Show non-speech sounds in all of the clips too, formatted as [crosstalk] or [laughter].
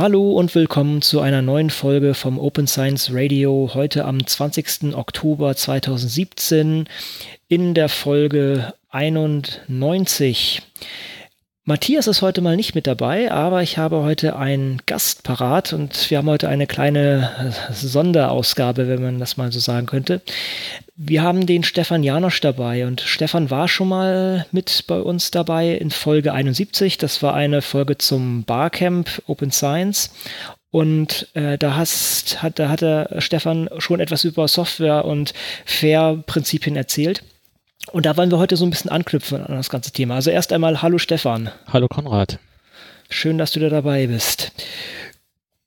Hallo und willkommen zu einer neuen Folge vom Open Science Radio heute am 20. Oktober 2017 in der Folge 91. Matthias ist heute mal nicht mit dabei, aber ich habe heute einen Gast parat und wir haben heute eine kleine Sonderausgabe, wenn man das mal so sagen könnte. Wir haben den Stefan Janosch dabei und Stefan war schon mal mit bei uns dabei in Folge 71. Das war eine Folge zum Barcamp Open Science und äh, da, hast, hat, da hat der Stefan schon etwas über Software und Fair-Prinzipien erzählt. Und da wollen wir heute so ein bisschen anknüpfen an das ganze Thema. Also erst einmal Hallo Stefan. Hallo Konrad. Schön, dass du da dabei bist.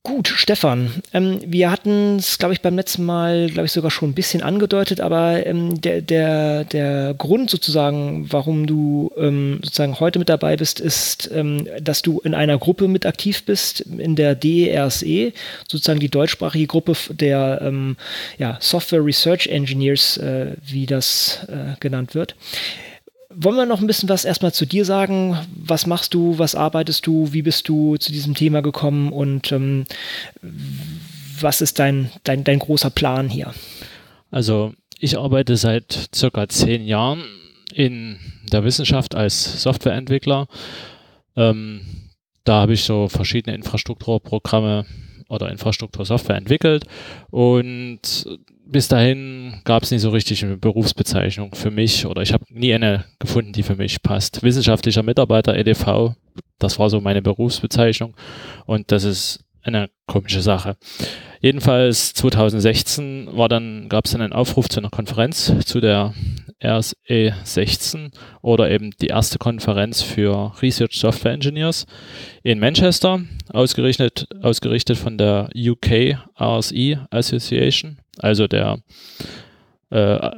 Gut, Stefan, ähm, wir hatten es, glaube ich, beim letzten Mal, glaube ich, sogar schon ein bisschen angedeutet, aber ähm, der, der, der Grund sozusagen, warum du ähm, sozusagen heute mit dabei bist, ist, ähm, dass du in einer Gruppe mit aktiv bist, in der DERSE, e, sozusagen die deutschsprachige Gruppe der ähm, ja, Software Research Engineers, äh, wie das äh, genannt wird. Wollen wir noch ein bisschen was erstmal zu dir sagen? Was machst du? Was arbeitest du? Wie bist du zu diesem Thema gekommen? Und ähm, was ist dein, dein, dein großer Plan hier? Also ich arbeite seit circa zehn Jahren in der Wissenschaft als Softwareentwickler. Ähm, da habe ich so verschiedene Infrastrukturprogramme oder Infrastruktursoftware entwickelt und bis dahin gab es nie so richtig eine Berufsbezeichnung für mich oder ich habe nie eine gefunden, die für mich passt. Wissenschaftlicher Mitarbeiter EDV, das war so meine Berufsbezeichnung und das ist eine komische Sache. Jedenfalls 2016 war dann, gab es dann einen Aufruf zu einer Konferenz zu der RSE 16 oder eben die erste Konferenz für Research Software Engineers in Manchester, ausgerichtet, ausgerichtet von der UK RSE Association, also der äh,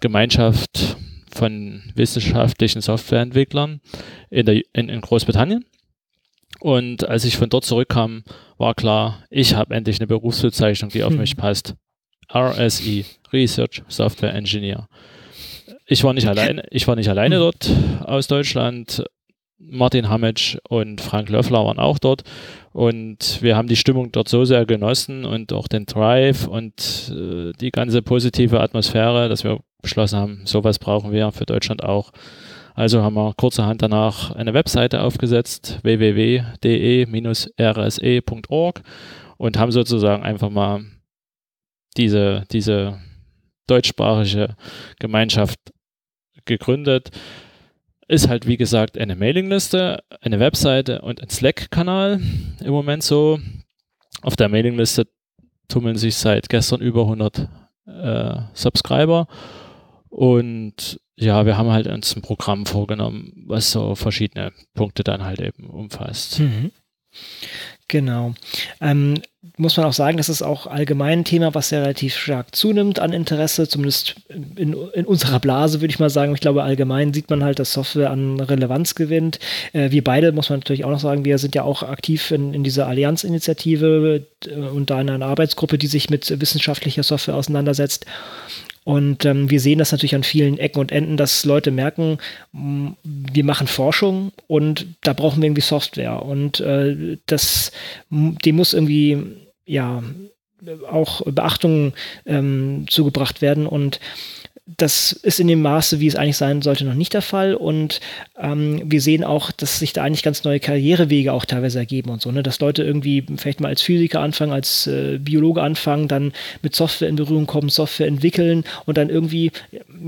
Gemeinschaft von wissenschaftlichen Softwareentwicklern in, der, in, in Großbritannien. Und als ich von dort zurückkam, war klar, ich habe endlich eine Berufsbezeichnung, die auf hm. mich passt. RSE, Research Software Engineer. Ich war nicht alleine, ich war nicht alleine hm. dort aus Deutschland. Martin Hamitsch und Frank Löffler waren auch dort und wir haben die Stimmung dort so sehr genossen und auch den Drive und äh, die ganze positive Atmosphäre, dass wir beschlossen haben, sowas brauchen wir für Deutschland auch. Also haben wir kurzerhand danach eine Webseite aufgesetzt, www.de-rse.org und haben sozusagen einfach mal diese, diese deutschsprachige Gemeinschaft gegründet. Ist halt, wie gesagt, eine Mailingliste, eine Webseite und ein Slack-Kanal im Moment so. Auf der Mailingliste tummeln sich seit gestern über 100 äh, Subscriber und ja, wir haben halt uns ein Programm vorgenommen, was so verschiedene Punkte dann halt eben umfasst. Mhm. Genau. Ähm, muss man auch sagen, das ist auch allgemein ein Thema, was ja relativ stark zunimmt an Interesse, zumindest in, in unserer Blase, würde ich mal sagen. Ich glaube, allgemein sieht man halt, dass Software an Relevanz gewinnt. Äh, wir beide, muss man natürlich auch noch sagen, wir sind ja auch aktiv in, in dieser Allianz-Initiative äh, und da in einer Arbeitsgruppe, die sich mit wissenschaftlicher Software auseinandersetzt. Und ähm, wir sehen das natürlich an vielen Ecken und Enden, dass Leute merken, wir machen Forschung und da brauchen wir irgendwie Software. Und äh, das, dem muss irgendwie, ja, auch Beachtung ähm, zugebracht werden. Und das ist in dem Maße, wie es eigentlich sein sollte, noch nicht der Fall. Und ähm, wir sehen auch, dass sich da eigentlich ganz neue Karrierewege auch teilweise ergeben und so, ne? Dass Leute irgendwie vielleicht mal als Physiker anfangen, als äh, Biologe anfangen, dann mit Software in Berührung kommen, Software entwickeln und dann irgendwie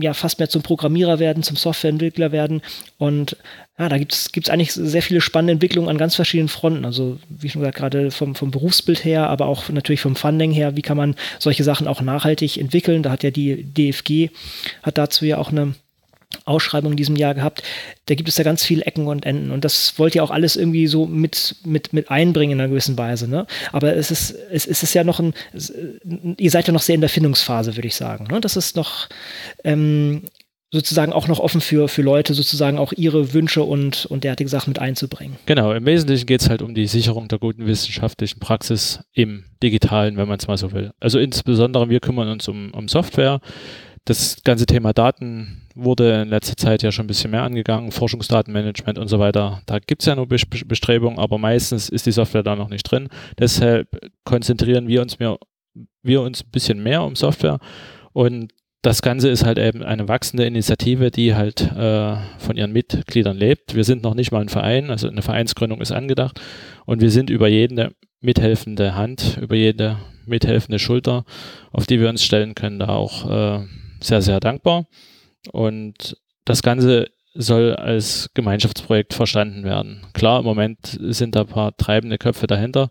ja fast mehr zum Programmierer werden, zum Softwareentwickler werden. Und ja, da gibt es eigentlich sehr viele spannende Entwicklungen an ganz verschiedenen Fronten. Also, wie schon gesagt, gerade vom, vom Berufsbild her, aber auch natürlich vom Funding her, wie kann man solche Sachen auch nachhaltig entwickeln. Da hat ja die DFG, hat dazu ja auch eine Ausschreibung in diesem Jahr gehabt. Da gibt es ja ganz viele Ecken und Enden. Und das wollt ihr auch alles irgendwie so mit, mit, mit einbringen in einer gewissen Weise. Ne? Aber es ist, es, es ist ja noch ein, ihr seid ja noch sehr in der Findungsphase, würde ich sagen. Ne? Das ist noch, ähm, sozusagen auch noch offen für, für Leute, sozusagen auch ihre Wünsche und, und derartige Sachen mit einzubringen. Genau, im Wesentlichen geht es halt um die Sicherung der guten wissenschaftlichen Praxis im Digitalen, wenn man es mal so will. Also insbesondere wir kümmern uns um, um Software. das ganze Thema Daten wurde in letzter Zeit ja schon ein bisschen mehr angegangen, Forschungsdatenmanagement und so weiter. Da gibt es ja nur Bestrebungen, aber meistens ist die Software da noch nicht drin. Deshalb konzentrieren wir uns, mehr, wir uns ein bisschen mehr um Software und das Ganze ist halt eben eine wachsende Initiative, die halt äh, von ihren Mitgliedern lebt. Wir sind noch nicht mal ein Verein, also eine Vereinsgründung ist angedacht und wir sind über jede mithelfende Hand, über jede mithelfende Schulter, auf die wir uns stellen können, da auch äh, sehr, sehr dankbar. Und das Ganze soll als Gemeinschaftsprojekt verstanden werden. Klar, im Moment sind da ein paar treibende Köpfe dahinter,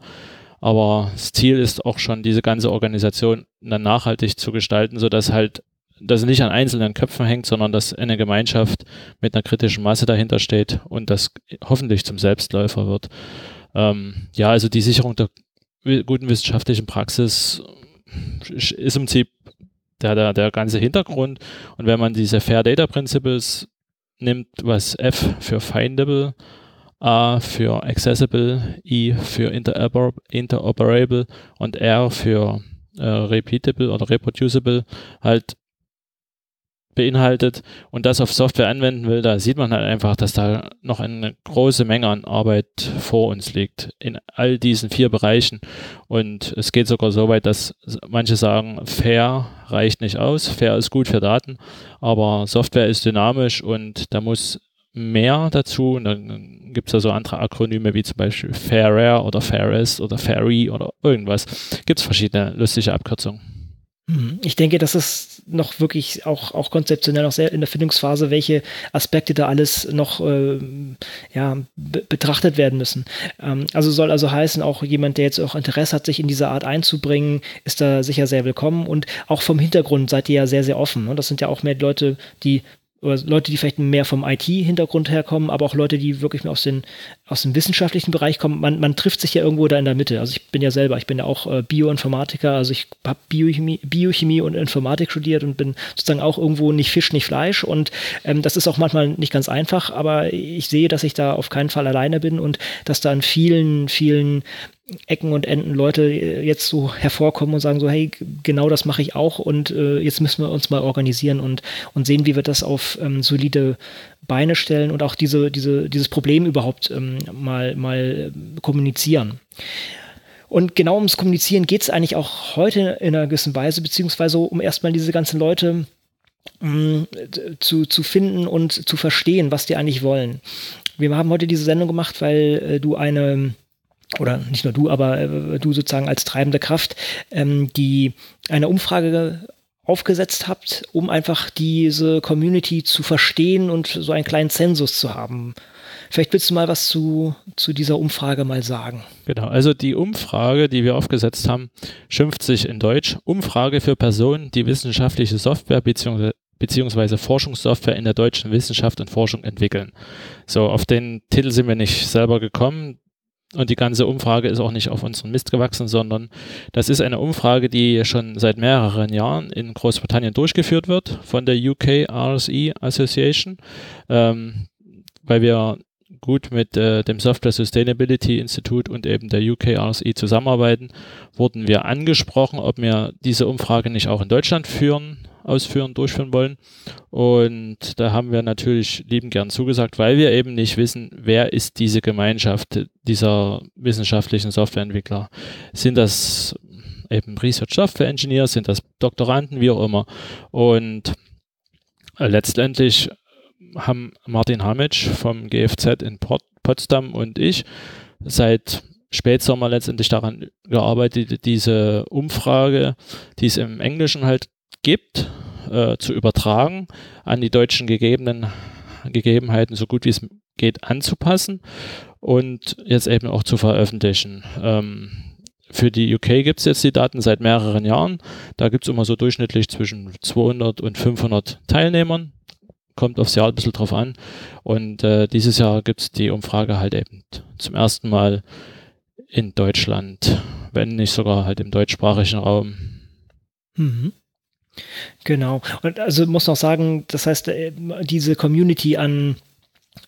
aber das Ziel ist auch schon, diese ganze Organisation dann nachhaltig zu gestalten, sodass halt das nicht an einzelnen Köpfen hängt, sondern dass eine Gemeinschaft mit einer kritischen Masse dahinter steht und das hoffentlich zum Selbstläufer wird. Ähm, ja, also die Sicherung der guten wissenschaftlichen Praxis ist im Prinzip der, der, der ganze Hintergrund. Und wenn man diese Fair Data Principles nimmt, was F für Findable, A für Accessible, I für interoper Interoperable und R für äh, Repeatable oder Reproducible halt beinhaltet und das auf Software anwenden will, da sieht man halt einfach, dass da noch eine große Menge an Arbeit vor uns liegt in all diesen vier Bereichen. Und es geht sogar so weit, dass manche sagen, fair reicht nicht aus, fair ist gut für Daten, aber Software ist dynamisch und da muss mehr dazu. Und dann gibt es ja so andere Akronyme wie zum Beispiel Fairer oder Fairest oder Fairy oder irgendwas. Gibt es verschiedene lustige Abkürzungen. Mhm. Ich denke, das ist noch wirklich auch, auch konzeptionell noch sehr in der Findungsphase, welche Aspekte da alles noch äh, ja, betrachtet werden müssen. Ähm, also soll also heißen, auch jemand, der jetzt auch Interesse hat, sich in diese Art einzubringen, ist da sicher sehr willkommen. Und auch vom Hintergrund seid ihr ja sehr, sehr offen. Ne? Das sind ja auch mehr Leute, die oder Leute, die vielleicht mehr vom IT-Hintergrund herkommen, aber auch Leute, die wirklich mehr aus, den, aus dem wissenschaftlichen Bereich kommen. Man, man trifft sich ja irgendwo da in der Mitte. Also ich bin ja selber, ich bin ja auch äh, Bioinformatiker, also ich habe Biochemie, Biochemie und Informatik studiert und bin sozusagen auch irgendwo nicht Fisch, nicht Fleisch. Und ähm, das ist auch manchmal nicht ganz einfach, aber ich sehe, dass ich da auf keinen Fall alleine bin und dass da an vielen, vielen Ecken und Enden Leute äh, jetzt so hervorkommen und sagen so, hey, genau das mache ich auch und äh, jetzt müssen wir uns mal organisieren und, und sehen, wie wir das auf ähm, solide Beine stellen und auch diese, diese, dieses Problem überhaupt ähm, mal, mal äh, kommunizieren. Und genau ums Kommunizieren geht es eigentlich auch heute in einer gewissen Weise, beziehungsweise um erstmal diese ganzen Leute mm, zu, zu finden und zu verstehen, was die eigentlich wollen. Wir haben heute diese Sendung gemacht, weil äh, du eine oder nicht nur du, aber äh, du sozusagen als treibende Kraft, ähm, die eine Umfrage aufgesetzt habt, um einfach diese Community zu verstehen und so einen kleinen Zensus zu haben. Vielleicht willst du mal was zu, zu dieser Umfrage mal sagen. Genau, also die Umfrage, die wir aufgesetzt haben, schimpft sich in Deutsch Umfrage für Personen, die wissenschaftliche Software bzw. beziehungsweise Forschungssoftware in der deutschen Wissenschaft und Forschung entwickeln. So, auf den Titel sind wir nicht selber gekommen. Und die ganze Umfrage ist auch nicht auf unseren Mist gewachsen, sondern das ist eine Umfrage, die schon seit mehreren Jahren in Großbritannien durchgeführt wird von der UK RSE Association, ähm, weil wir gut mit äh, dem Software Sustainability Institute und eben der UK RSE zusammenarbeiten, wurden wir angesprochen, ob wir diese Umfrage nicht auch in Deutschland führen ausführen, durchführen wollen. Und da haben wir natürlich lieben gern zugesagt, weil wir eben nicht wissen, wer ist diese Gemeinschaft dieser wissenschaftlichen Softwareentwickler. Sind das eben Research Software Engineers, sind das Doktoranden, wie auch immer. Und äh, letztendlich haben Martin Hamitsch vom GFZ in Potsdam und ich seit Spätsommer letztendlich daran gearbeitet, diese Umfrage, die es im Englischen halt gibt, äh, zu übertragen, an die deutschen gegebenen Gegebenheiten so gut wie es geht anzupassen und jetzt eben auch zu veröffentlichen. Ähm, für die UK gibt es jetzt die Daten seit mehreren Jahren. Da gibt es immer so durchschnittlich zwischen 200 und 500 Teilnehmern. Kommt aufs Jahr ein bisschen drauf an. Und äh, dieses Jahr gibt es die Umfrage halt eben zum ersten Mal in Deutschland, wenn nicht sogar halt im deutschsprachigen Raum. Mhm. Genau. Und also muss noch sagen, das heißt, äh, diese Community an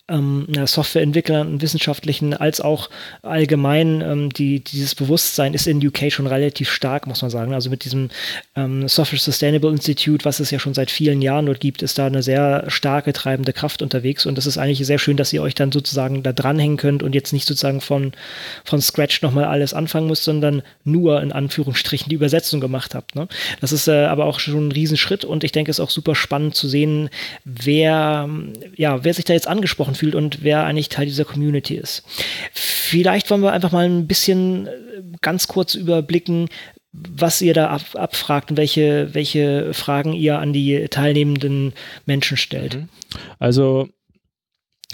ähm, Softwareentwicklern und Wissenschaftlichen als auch allgemein ähm, die, dieses Bewusstsein ist in UK schon relativ stark, muss man sagen. Also mit diesem ähm, Software Sustainable Institute, was es ja schon seit vielen Jahren dort gibt, ist da eine sehr starke treibende Kraft unterwegs und das ist eigentlich sehr schön, dass ihr euch dann sozusagen da dranhängen könnt und jetzt nicht sozusagen von, von Scratch nochmal alles anfangen müsst, sondern nur in Anführungsstrichen die Übersetzung gemacht habt. Ne? Das ist äh, aber auch schon ein Riesenschritt und ich denke, es ist auch super spannend zu sehen, wer, ja, wer sich da jetzt angesprochen fühlt und wer eigentlich Teil dieser Community ist. Vielleicht wollen wir einfach mal ein bisschen äh, ganz kurz überblicken, was ihr da ab, abfragt und welche, welche Fragen ihr an die teilnehmenden Menschen stellt. Mhm. Also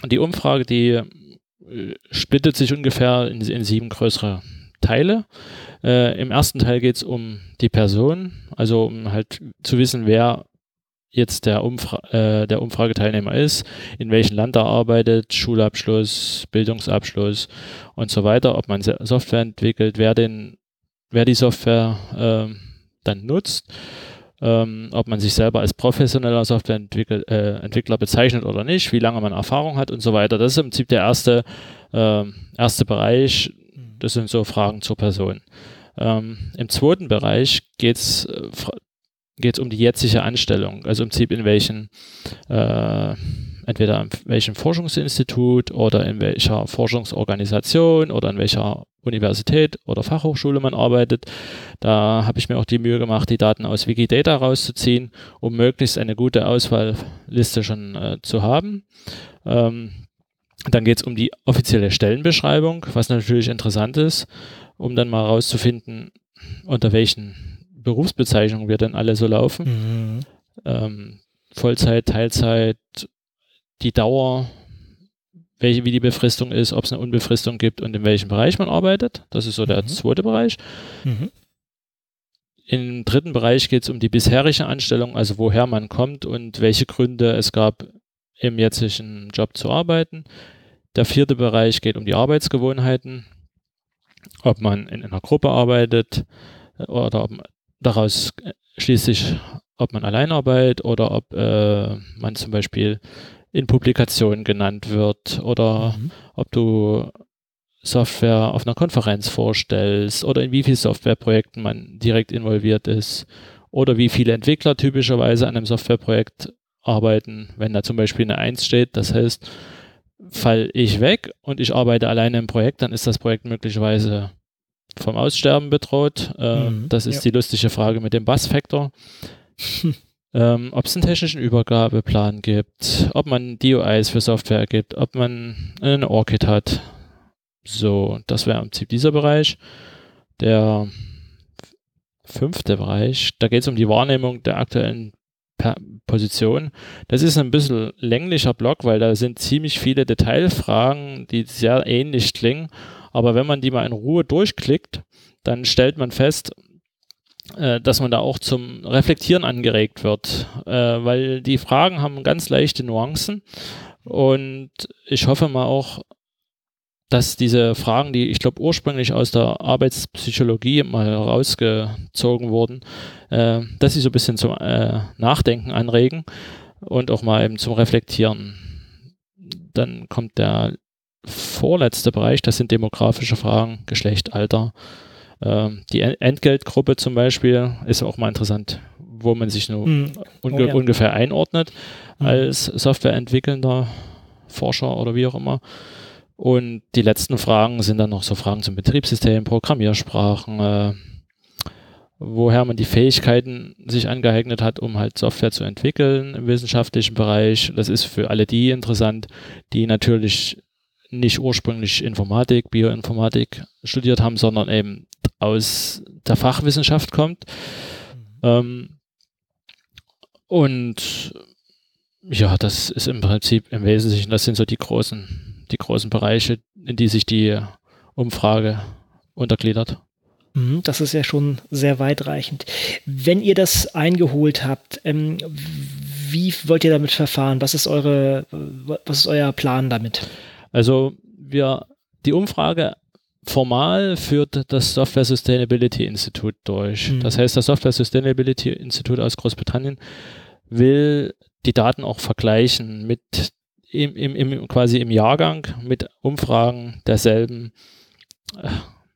die Umfrage, die äh, splittet sich ungefähr in, in sieben größere Teile. Äh, Im ersten Teil geht es um die Person, also um halt zu wissen, wer jetzt der, Umfra äh, der Umfrageteilnehmer ist, in welchem Land er arbeitet, Schulabschluss, Bildungsabschluss und so weiter, ob man Software entwickelt, wer, den, wer die Software äh, dann nutzt, ähm, ob man sich selber als professioneller Softwareentwickler äh, bezeichnet oder nicht, wie lange man Erfahrung hat und so weiter. Das ist im Prinzip der erste, äh, erste Bereich. Das sind so Fragen zur Person. Ähm, Im zweiten Bereich geht es äh, geht es um die jetzige Anstellung, also im Prinzip in welchen, äh, entweder in welchem Forschungsinstitut oder in welcher Forschungsorganisation oder in welcher Universität oder Fachhochschule man arbeitet. Da habe ich mir auch die Mühe gemacht, die Daten aus Wikidata rauszuziehen, um möglichst eine gute Auswahlliste schon äh, zu haben. Ähm, dann geht es um die offizielle Stellenbeschreibung, was natürlich interessant ist, um dann mal rauszufinden, unter welchen Berufsbezeichnungen wir dann alle so laufen. Mhm. Ähm, Vollzeit, Teilzeit, die Dauer, welche, wie die Befristung ist, ob es eine Unbefristung gibt und in welchem Bereich man arbeitet. Das ist so der mhm. zweite Bereich. Mhm. Im dritten Bereich geht es um die bisherige Anstellung, also woher man kommt und welche Gründe es gab, im jetzigen Job zu arbeiten. Der vierte Bereich geht um die Arbeitsgewohnheiten, ob man in einer Gruppe arbeitet oder ob daraus schließt sich, ob man allein arbeitet oder ob äh, man zum Beispiel in Publikationen genannt wird oder mhm. ob du Software auf einer Konferenz vorstellst oder in wie vielen Softwareprojekten man direkt involviert ist oder wie viele Entwickler typischerweise an einem Softwareprojekt arbeiten, wenn da zum Beispiel eine Eins steht, das heißt, fall ich weg und ich arbeite alleine im Projekt, dann ist das Projekt möglicherweise vom Aussterben bedroht. Äh, mhm, das ist ja. die lustige Frage mit dem Bass-Factor. [laughs] ähm, ob es einen technischen Übergabeplan gibt, ob man DOIs für Software gibt, ob man einen ORCID hat. So, das wäre im Prinzip dieser Bereich. Der fünfte Bereich, da geht es um die Wahrnehmung der aktuellen Position. Das ist ein bisschen länglicher Block, weil da sind ziemlich viele Detailfragen, die sehr ähnlich klingen aber wenn man die mal in Ruhe durchklickt, dann stellt man fest, äh, dass man da auch zum Reflektieren angeregt wird, äh, weil die Fragen haben ganz leichte Nuancen und ich hoffe mal auch, dass diese Fragen, die ich glaube ursprünglich aus der Arbeitspsychologie mal rausgezogen wurden, äh, dass sie so ein bisschen zum Nachdenken anregen und auch mal eben zum Reflektieren. Dann kommt der vorletzte Bereich, das sind demografische Fragen, Geschlecht, Alter. Ähm, die Entgeltgruppe zum Beispiel ist auch mal interessant, wo man sich nur mhm. unge oh, ja. ungefähr einordnet mhm. als Softwareentwickelnder Forscher oder wie auch immer. Und die letzten Fragen sind dann noch so Fragen zum Betriebssystem, Programmiersprachen, äh, woher man die Fähigkeiten sich angeeignet hat, um halt Software zu entwickeln im wissenschaftlichen Bereich. Das ist für alle die interessant, die natürlich nicht ursprünglich Informatik, Bioinformatik studiert haben, sondern eben aus der Fachwissenschaft kommt. Mhm. Ähm, und ja, das ist im Prinzip im Wesentlichen, das sind so die großen, die großen Bereiche, in die sich die Umfrage untergliedert. Mhm, das ist ja schon sehr weitreichend. Wenn ihr das eingeholt habt, ähm, wie wollt ihr damit verfahren? Was ist eure, was ist euer Plan damit? Also wir, die Umfrage formal führt das Software Sustainability Institute durch. Mhm. Das heißt, das Software Sustainability Institute aus Großbritannien will die Daten auch vergleichen mit im, im, im, quasi im Jahrgang mit Umfragen derselben, äh,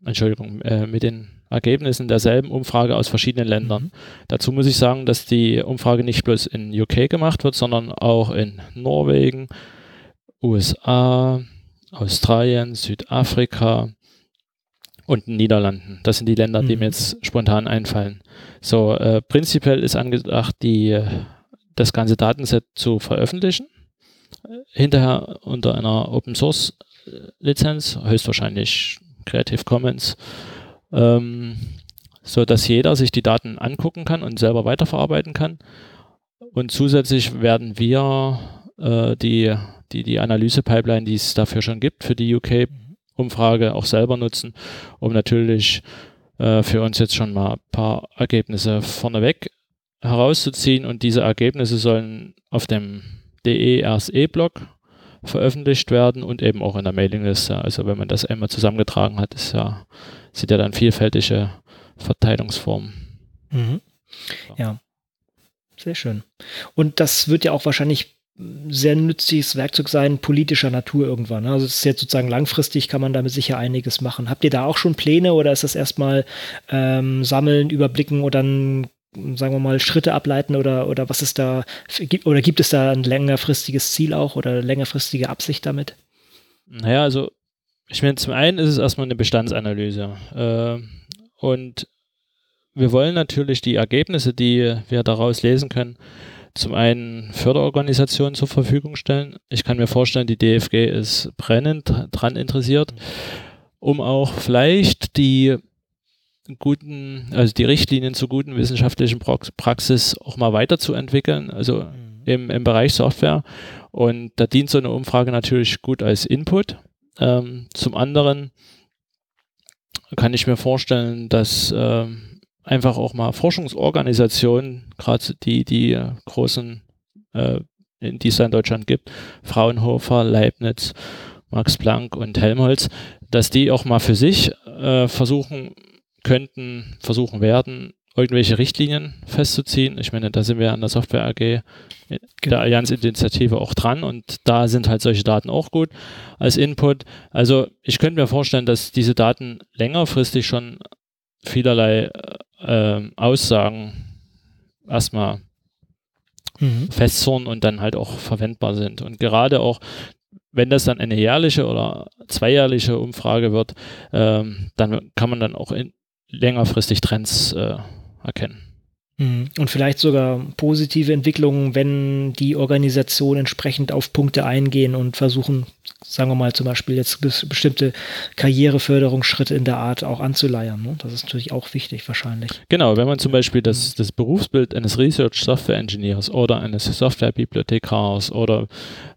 Entschuldigung, äh, mit den Ergebnissen derselben Umfrage aus verschiedenen Ländern. Mhm. Dazu muss ich sagen, dass die Umfrage nicht bloß in UK gemacht wird, sondern auch in Norwegen, USA, Australien, Südafrika und den Niederlanden. Das sind die Länder, die mir mhm. jetzt spontan einfallen. So, äh, prinzipiell ist angedacht, die, das ganze Datenset zu veröffentlichen. Hinterher unter einer Open Source Lizenz, höchstwahrscheinlich Creative Commons ähm, so dass jeder sich die Daten angucken kann und selber weiterverarbeiten kann. Und zusätzlich werden wir äh, die, die, die Analyse-Pipeline, die es dafür schon gibt, für die UK-Umfrage auch selber nutzen, um natürlich äh, für uns jetzt schon mal ein paar Ergebnisse vorneweg herauszuziehen. Und diese Ergebnisse sollen auf dem DE-RSE-Blog veröffentlicht werden und eben auch in der Mailingliste. Also wenn man das einmal zusammengetragen hat, ist ja sind ja dann vielfältige Verteilungsformen. Mhm. Ja, sehr schön. Und das wird ja auch wahrscheinlich sehr nützliches Werkzeug sein, politischer Natur irgendwann. Also es ist jetzt sozusagen langfristig, kann man damit sicher einiges machen. Habt ihr da auch schon Pläne oder ist das erstmal ähm, sammeln, überblicken und dann, sagen wir mal, Schritte ableiten oder, oder was ist da, oder gibt es da ein längerfristiges Ziel auch oder längerfristige Absicht damit? Naja, also ich meine, zum einen ist es erstmal eine Bestandsanalyse. Äh, und wir wollen natürlich die Ergebnisse, die wir daraus lesen können, zum einen Förderorganisationen zur Verfügung stellen. Ich kann mir vorstellen, die DFG ist brennend dran interessiert, um auch vielleicht die guten, also die Richtlinien zur guten wissenschaftlichen Praxis auch mal weiterzuentwickeln, also mhm. im, im Bereich Software. Und da dient so eine Umfrage natürlich gut als Input. Ähm, zum anderen kann ich mir vorstellen, dass ähm, einfach auch mal Forschungsorganisationen, gerade die, die äh, großen, äh, die es in Deutschland gibt, Fraunhofer, Leibniz, Max Planck und Helmholtz, dass die auch mal für sich äh, versuchen könnten, versuchen werden, irgendwelche Richtlinien festzuziehen. Ich meine, da sind wir an der Software AG äh, genau. der Allianz-Initiative auch dran und da sind halt solche Daten auch gut als Input. Also ich könnte mir vorstellen, dass diese Daten längerfristig schon vielerlei äh, Aussagen erstmal mhm. festzurren und dann halt auch verwendbar sind. Und gerade auch wenn das dann eine jährliche oder zweijährliche Umfrage wird, ähm, dann kann man dann auch in, längerfristig Trends äh, erkennen. Mhm. Und vielleicht sogar positive Entwicklungen, wenn die Organisationen entsprechend auf Punkte eingehen und versuchen, sagen wir mal zum Beispiel jetzt bestimmte Karriereförderungsschritte in der Art auch anzuleiern. Ne? Das ist natürlich auch wichtig wahrscheinlich. Genau, wenn man zum Beispiel das, das Berufsbild eines Research Software Engineers oder eines Software Bibliothekars oder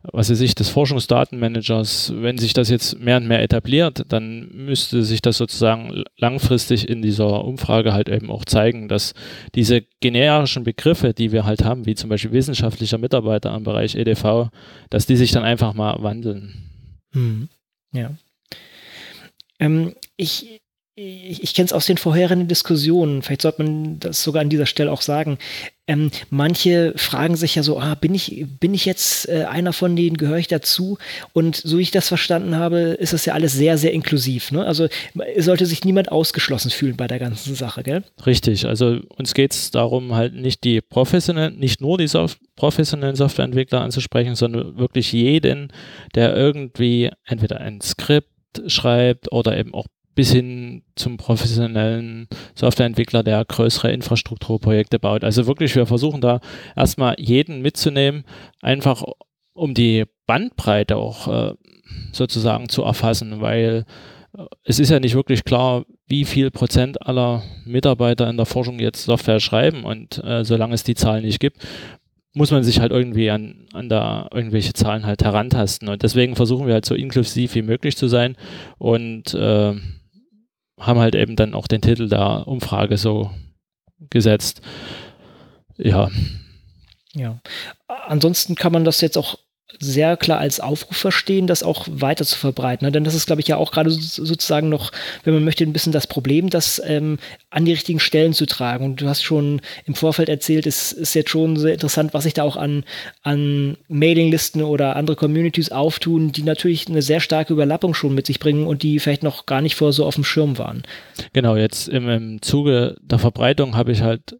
was weiß ich, des Forschungsdatenmanagers, wenn sich das jetzt mehr und mehr etabliert, dann müsste sich das sozusagen langfristig in dieser Umfrage halt eben auch zeigen, dass diese generischen Begriffe, die wir halt haben, wie zum Beispiel wissenschaftlicher Mitarbeiter im Bereich EDV, dass die sich dann einfach mal wandeln. Hm. Ja. Ähm, ich ich, ich kenne es aus den vorherigen Diskussionen, vielleicht sollte man das sogar an dieser Stelle auch sagen. Ähm, manche fragen sich ja so, ah, bin ich, bin ich jetzt äh, einer von denen, gehöre ich dazu? Und so wie ich das verstanden habe, ist das ja alles sehr, sehr inklusiv. Ne? Also sollte sich niemand ausgeschlossen fühlen bei der ganzen Sache, gell? Richtig, also uns geht es darum, halt nicht die professionellen, nicht nur die Sof professionellen Softwareentwickler anzusprechen, sondern wirklich jeden, der irgendwie entweder ein Skript schreibt oder eben auch bis hin zum professionellen Softwareentwickler, der größere Infrastrukturprojekte baut. Also wirklich, wir versuchen da erstmal jeden mitzunehmen, einfach um die Bandbreite auch äh, sozusagen zu erfassen, weil äh, es ist ja nicht wirklich klar, wie viel Prozent aller Mitarbeiter in der Forschung jetzt Software schreiben und äh, solange es die Zahlen nicht gibt, muss man sich halt irgendwie an, an da irgendwelche Zahlen halt herantasten und deswegen versuchen wir halt so inklusiv wie möglich zu sein und äh, haben halt eben dann auch den Titel der Umfrage so gesetzt. Ja. Ja. Ansonsten kann man das jetzt auch sehr klar als Aufruf verstehen, das auch weiter zu verbreiten. Ne? Denn das ist, glaube ich, ja auch gerade sozusagen noch, wenn man möchte, ein bisschen das Problem, das ähm, an die richtigen Stellen zu tragen. Und du hast schon im Vorfeld erzählt, es ist jetzt schon sehr interessant, was sich da auch an, an Mailinglisten oder andere Communities auftun, die natürlich eine sehr starke Überlappung schon mit sich bringen und die vielleicht noch gar nicht vor so auf dem Schirm waren. Genau, jetzt im, im Zuge der Verbreitung habe ich halt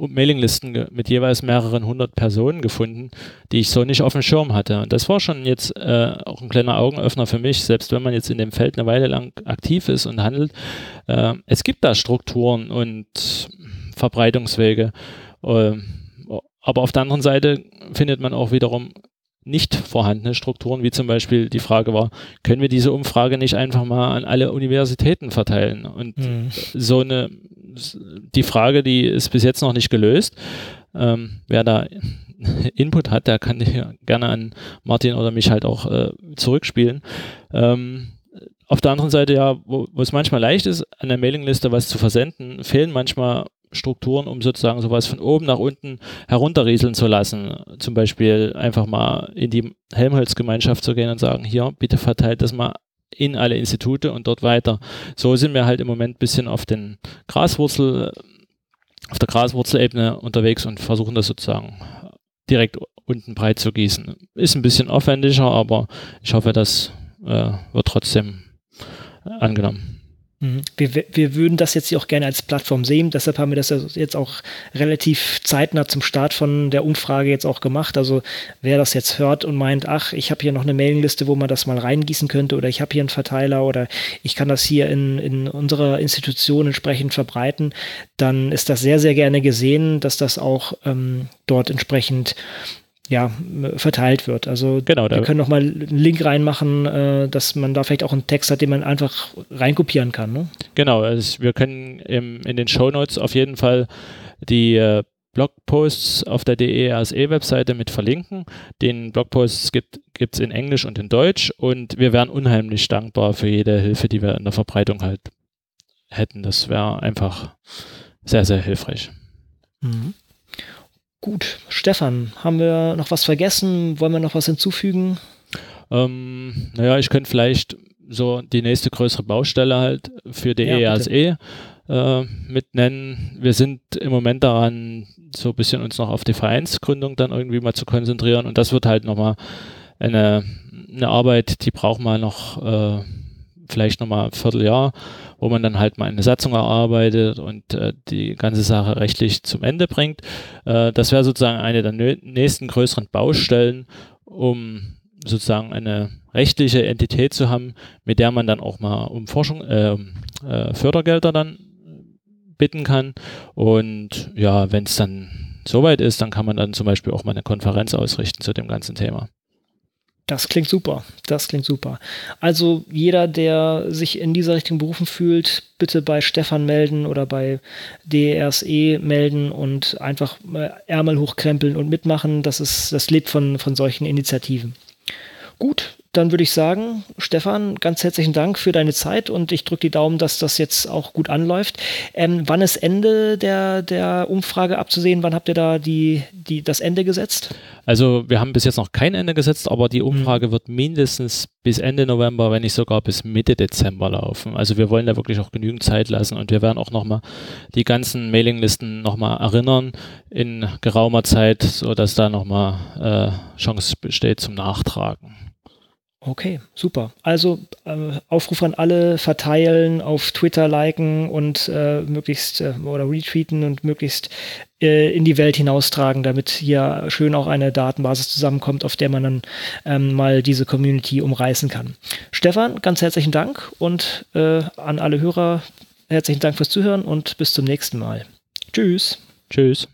Mailinglisten mit jeweils mehreren hundert Personen gefunden, die ich so nicht auf dem Schirm hatte. Und das war schon jetzt äh, auch ein kleiner Augenöffner für mich, selbst wenn man jetzt in dem Feld eine Weile lang aktiv ist und handelt. Äh, es gibt da Strukturen und Verbreitungswege. Äh, aber auf der anderen Seite findet man auch wiederum nicht vorhandene Strukturen, wie zum Beispiel die Frage war, können wir diese Umfrage nicht einfach mal an alle Universitäten verteilen? Und mhm. so eine, die Frage, die ist bis jetzt noch nicht gelöst. Ähm, wer da [laughs] Input hat, der kann gerne an Martin oder mich halt auch äh, zurückspielen. Ähm, auf der anderen Seite ja, wo, wo es manchmal leicht ist, an der Mailingliste was zu versenden, fehlen manchmal Strukturen, um sozusagen sowas von oben nach unten herunterrieseln zu lassen. Zum Beispiel einfach mal in die Helmholtz-Gemeinschaft zu gehen und sagen, hier, bitte verteilt das mal in alle Institute und dort weiter. So sind wir halt im Moment ein bisschen auf den Graswurzel, auf der Graswurzelebene unterwegs und versuchen das sozusagen direkt unten breit zu gießen. Ist ein bisschen aufwendiger, aber ich hoffe, das äh, wird trotzdem angenommen. Mhm. Wir, wir würden das jetzt auch gerne als Plattform sehen, deshalb haben wir das jetzt auch relativ zeitnah zum Start von der Umfrage jetzt auch gemacht. Also wer das jetzt hört und meint, ach, ich habe hier noch eine Mailingliste, wo man das mal reingießen könnte oder ich habe hier einen Verteiler oder ich kann das hier in, in unserer Institution entsprechend verbreiten, dann ist das sehr, sehr gerne gesehen, dass das auch ähm, dort entsprechend ja, verteilt wird. Also genau, wir können noch mal einen Link reinmachen, äh, dass man da vielleicht auch einen Text hat, den man einfach reinkopieren kann. Ne? Genau, also wir können im, in den Show Notes auf jeden Fall die äh, Blogposts auf der DERSE-Webseite mit verlinken. Den Blogposts gibt es in Englisch und in Deutsch und wir wären unheimlich dankbar für jede Hilfe, die wir in der Verbreitung halt hätten. Das wäre einfach sehr, sehr hilfreich. Mhm. Gut, Stefan, haben wir noch was vergessen? Wollen wir noch was hinzufügen? Ähm, naja, ich könnte vielleicht so die nächste größere Baustelle halt für die ja, EASE äh, mit nennen. Wir sind im Moment daran, so ein bisschen uns noch auf die Vereinsgründung dann irgendwie mal zu konzentrieren und das wird halt nochmal eine, eine Arbeit, die braucht man noch äh, vielleicht nochmal ein Vierteljahr, wo man dann halt mal eine Satzung erarbeitet und äh, die ganze Sache rechtlich zum Ende bringt. Äh, das wäre sozusagen eine der nächsten größeren Baustellen, um sozusagen eine rechtliche Entität zu haben, mit der man dann auch mal um Forschung, äh, äh Fördergelder dann bitten kann. Und ja, wenn es dann soweit ist, dann kann man dann zum Beispiel auch mal eine Konferenz ausrichten zu dem ganzen Thema. Das klingt super. Das klingt super. Also jeder, der sich in dieser Richtung berufen fühlt, bitte bei Stefan melden oder bei DRSE melden und einfach Ärmel hochkrempeln und mitmachen. Das ist, das lebt von, von solchen Initiativen. Gut, dann würde ich sagen, Stefan, ganz herzlichen Dank für deine Zeit und ich drücke die Daumen, dass das jetzt auch gut anläuft. Ähm, wann ist Ende der, der Umfrage abzusehen? Wann habt ihr da die, die, das Ende gesetzt? Also wir haben bis jetzt noch kein Ende gesetzt, aber die Umfrage mhm. wird mindestens bis Ende November, wenn nicht sogar bis Mitte Dezember laufen. Also wir wollen da wirklich auch genügend Zeit lassen und wir werden auch nochmal die ganzen Mailinglisten nochmal erinnern in geraumer Zeit, sodass da nochmal äh, Chance besteht zum Nachtragen. Okay, super. Also äh, Aufruf an alle verteilen, auf Twitter liken und äh, möglichst äh, oder retweeten und möglichst äh, in die Welt hinaustragen, damit hier schön auch eine Datenbasis zusammenkommt, auf der man dann ähm, mal diese Community umreißen kann. Stefan, ganz herzlichen Dank und äh, an alle Hörer herzlichen Dank fürs Zuhören und bis zum nächsten Mal. Tschüss. Tschüss.